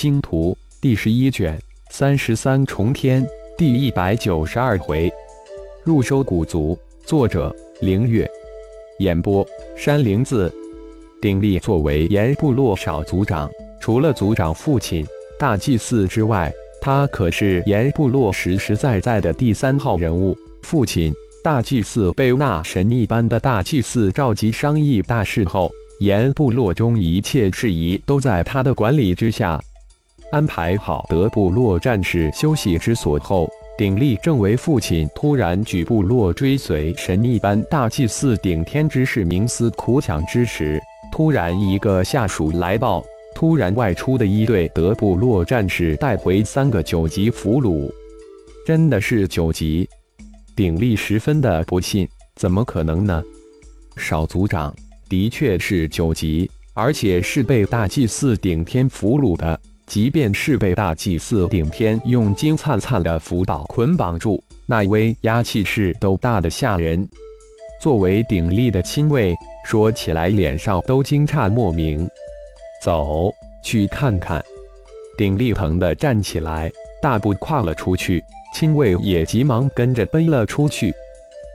星图》第十一卷三十三重天第一百九十二回，入收古族。作者：凌月。演播：山灵子。鼎力作为岩部落少族长，除了族长父亲大祭司之外，他可是岩部落实实在在的第三号人物。父亲大祭司被那神一般的大祭司召集商议大事后，岩部落中一切事宜都在他的管理之下。安排好德部落战士休息之所后，鼎力正为父亲突然举部落追随神一般大祭司顶天之事冥思苦想之时。突然，一个下属来报，突然外出的一队德部落战士带回三个九级俘虏，真的是九级？鼎力十分的不信，怎么可能呢？少族长的确是九级，而且是被大祭司顶天俘虏的。即便是被大祭司顶天用金灿灿的符宝捆绑住，那威压气势都大得吓人。作为鼎力的亲卫。说起来，脸上都惊诧莫名。走去看看，鼎力疼的站起来，大步跨了出去。亲卫也急忙跟着奔了出去。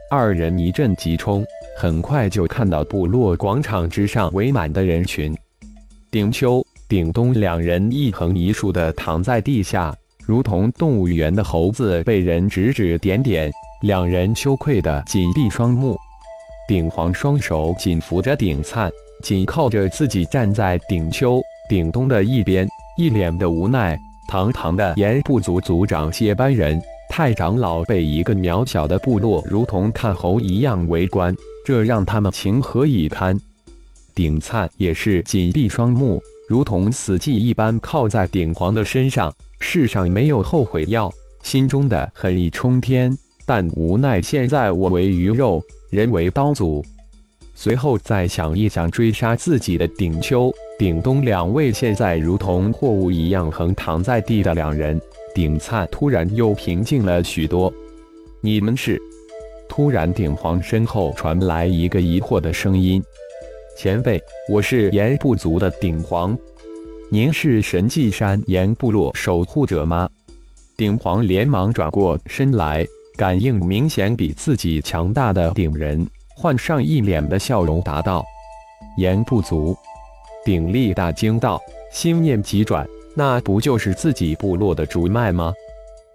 二人一阵急冲，很快就看到部落广场之上围满的人群。鼎秋、鼎东两人一横一竖的躺在地下，如同动物园的猴子被人指指点点。两人羞愧的紧闭双目。鼎黄双手紧扶着鼎灿，紧靠着自己站在鼎秋、鼎东的一边，一脸的无奈。堂堂的岩部族族长接班人太长老被一个渺小的部落如同看猴一样围观，这让他们情何以堪？鼎灿也是紧闭双目，如同死寂一般靠在鼎皇的身上。世上没有后悔药，心中的恨意冲天，但无奈现在我为鱼肉。人为刀俎，随后再想一想追杀自己的鼎秋、鼎东两位，现在如同货物一样横躺在地的两人，鼎灿突然又平静了许多。你们是？突然，鼎皇身后传来一个疑惑的声音：“前辈，我是岩部族的鼎皇，您是神迹山岩部落守护者吗？”鼎皇连忙转过身来。感应明显比自己强大的鼎人，换上一脸的笑容，答道：“言不足。”鼎力大惊道：“心念急转，那不就是自己部落的主脉吗？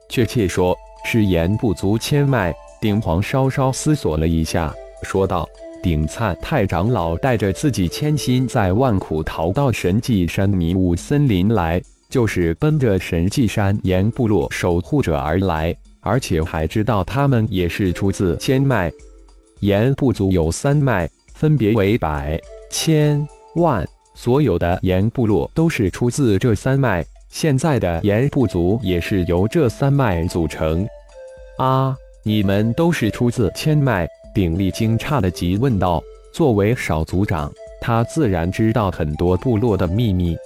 确切说是言不足千脉。”鼎皇稍稍思索了一下，说道：“鼎灿太长老带着自己千辛在万苦逃到神迹山迷雾森林来，就是奔着神迹山岩部落守护者而来。”而且还知道他们也是出自千脉，岩部族有三脉，分别为百、千、万，所有的岩部落都是出自这三脉。现在的岩部族也是由这三脉组成。啊，你们都是出自千脉？鼎力惊诧的急问道。作为少族长，他自然知道很多部落的秘密。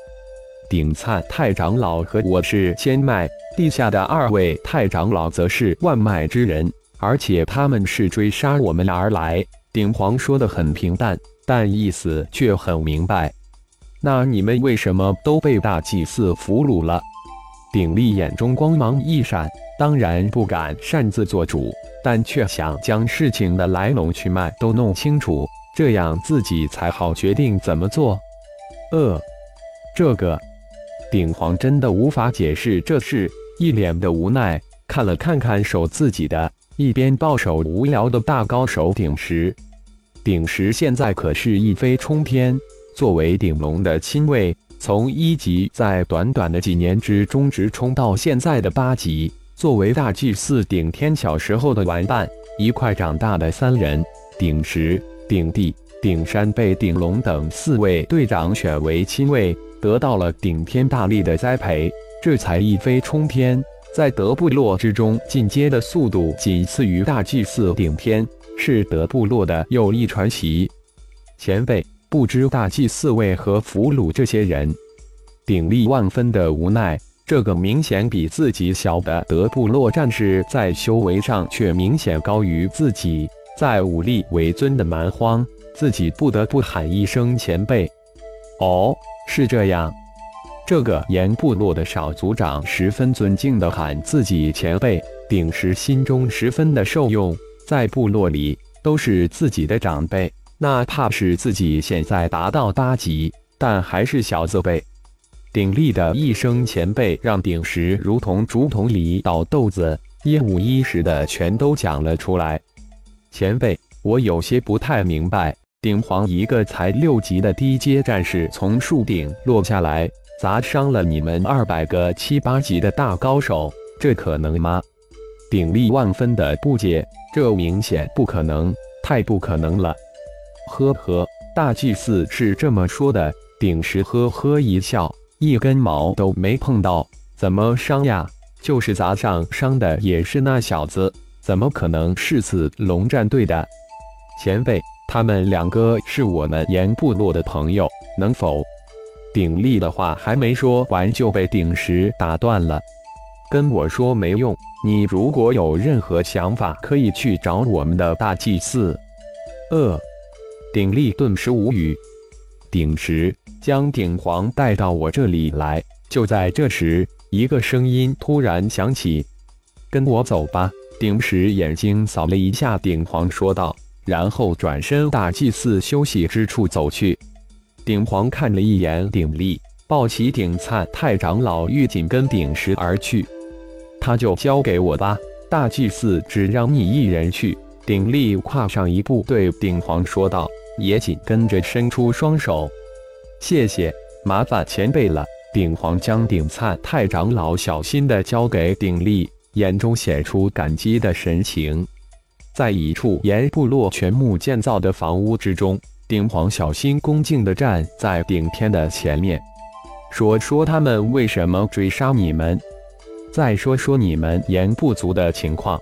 鼎灿太长老和我是千脉。地下的二位太长老则是万脉之人，而且他们是追杀我们而来。鼎皇说的很平淡，但意思却很明白。那你们为什么都被大祭司俘虏了？鼎力眼中光芒一闪，当然不敢擅自做主，但却想将事情的来龙去脉都弄清楚，这样自己才好决定怎么做。呃，这个，鼎皇真的无法解释这事。一脸的无奈，看了看看守自己的，一边抱手无聊的大高手鼎石。鼎石现在可是一飞冲天，作为鼎龙的亲卫，从一级在短短的几年之中直冲到现在的八级。作为大祭司顶天小时候的玩伴，一块长大的三人，鼎石、鼎地、鼎山被鼎龙等四位队长选为亲卫，得到了顶天大力的栽培。这才一飞冲天，在德部落之中进阶的速度仅次于大祭司顶天，是德部落的又一传奇。前辈，不知大祭司为何俘虏这些人？鼎力万分的无奈。这个明显比自己小的德部落战士，在修为上却明显高于自己，在武力为尊的蛮荒，自己不得不喊一声前辈。哦，是这样。这个岩部落的少族长十分尊敬地喊自己前辈，鼎石心中十分的受用，在部落里都是自己的长辈，那怕是自己现在达到八级，但还是小字辈。鼎力的一声前辈，让鼎石如同竹筒里倒豆子，一五一十的全都讲了出来。前辈，我有些不太明白，鼎皇一个才六级的低阶战士从树顶落下来，砸伤了你们二百个七八级的大高手，这可能吗？鼎力万分的不解，这明显不可能，太不可能了。呵呵，大祭司是这么说的。鼎石呵呵一笑。一根毛都没碰到，怎么伤呀？就是砸上伤的也是那小子，怎么可能是子龙战队的前辈？他们两个是我们岩部落的朋友，能否？鼎力的话还没说完就被鼎石打断了。跟我说没用，你如果有任何想法，可以去找我们的大祭司。呃，鼎力顿时无语。鼎石。将鼎皇带到我这里来。就在这时，一个声音突然响起：“跟我走吧。”鼎石眼睛扫了一下鼎皇，说道，然后转身大祭司休息之处走去。鼎皇看了一眼鼎力，抱起鼎灿太长老，欲紧跟鼎石而去。他就交给我吧，大祭司只让你一人去。鼎力跨上一步，对鼎皇说道，也紧跟着伸出双手。谢谢，麻烦前辈了。鼎皇将鼎灿太长老小心地交给鼎力，眼中显出感激的神情。在一处沿部落全木建造的房屋之中，鼎皇小心恭敬地站在顶天的前面，说：“说他们为什么追杀你们？再说说你们岩部族的情况。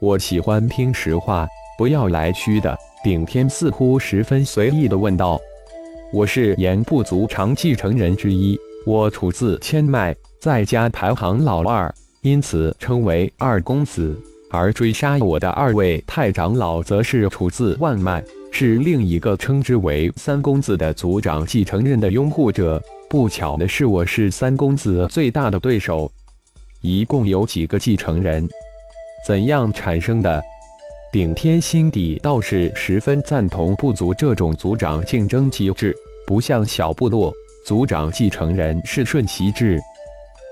我喜欢听实话，不要来虚的。”顶天似乎十分随意地问道。我是岩部族长继承人之一，我出自千脉，在家排行老二，因此称为二公子。而追杀我的二位太长老，则是出自万脉，是另一个称之为三公子的族长继承人的拥护者。不巧的是，我是三公子最大的对手。一共有几个继承人？怎样产生的？顶天心底倒是十分赞同部族这种族长竞争机制，不像小部落，族长继承人是顺其制。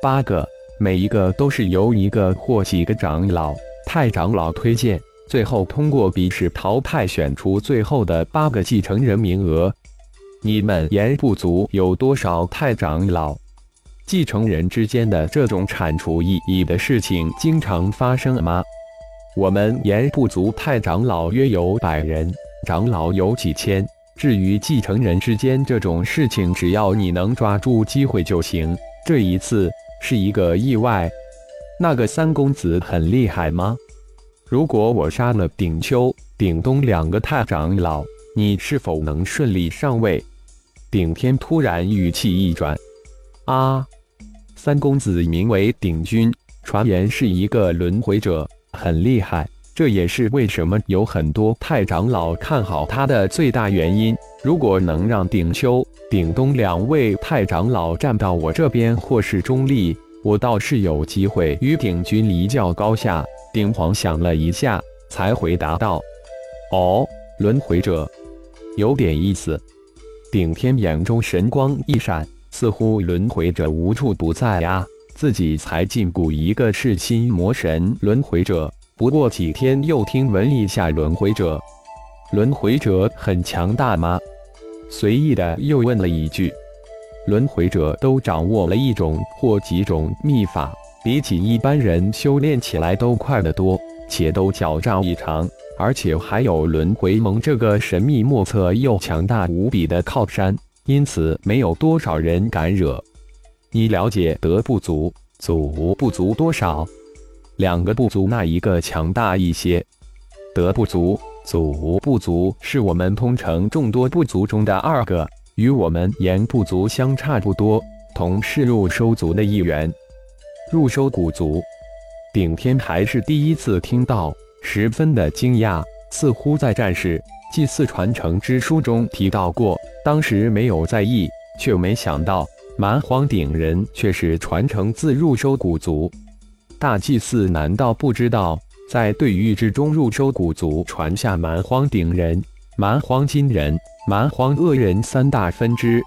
八个，每一个都是由一个或几个长老、太长老推荐，最后通过比试淘汰选出最后的八个继承人名额。你们岩部族有多少太长老？继承人之间的这种铲除异议的事情经常发生吗？我们岩部族太长老约有百人，长老有几千。至于继承人之间这种事情，只要你能抓住机会就行。这一次是一个意外。那个三公子很厉害吗？如果我杀了顶秋、顶东两个太长老，你是否能顺利上位？顶天突然语气一转，啊，三公子名为顶君，传言是一个轮回者。很厉害，这也是为什么有很多太长老看好他的最大原因。如果能让顶秋、顶东两位太长老站到我这边或是中立，我倒是有机会与顶军一较高下。丁皇想了一下，才回答道：“哦，轮回者，有点意思。”顶天眼中神光一闪，似乎轮回者无处不在呀。自己才禁锢一个赤心魔神轮回者，不过几天又听闻一下轮回者，轮回者很强大吗？随意的又问了一句。轮回者都掌握了一种或几种秘法，比起一般人修炼起来都快得多，且都狡诈异常，而且还有轮回盟这个神秘莫测又强大无比的靠山，因此没有多少人敢惹。你了解德部族、祖部族多少？两个部族那一个强大一些？德部族、祖部族是我们通城众多部族中的二个，与我们岩部族相差不多，同是入收族的一员。入收古族，顶天还是第一次听到，十分的惊讶。似乎在战士祭祀传承之书中提到过，当时没有在意，却没想到。蛮荒顶人却是传承自入收古族。大祭司难道不知道，在对域之中，入收古族传下蛮荒顶人、蛮荒金人、蛮荒恶人三大分支？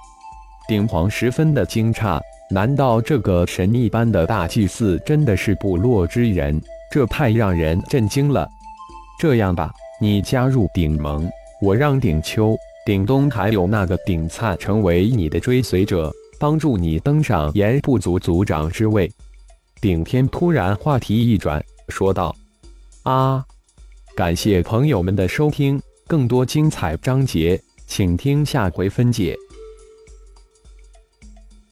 鼎皇十分的惊诧，难道这个神一般的大祭司真的是部落之人？这太让人震惊了。这样吧，你加入鼎盟，我让鼎秋、鼎东还有那个鼎灿成为你的追随者，帮助你登上炎部族族长之位。顶天突然话题一转，说道：“啊，感谢朋友们的收听，更多精彩章节，请听下回分解。”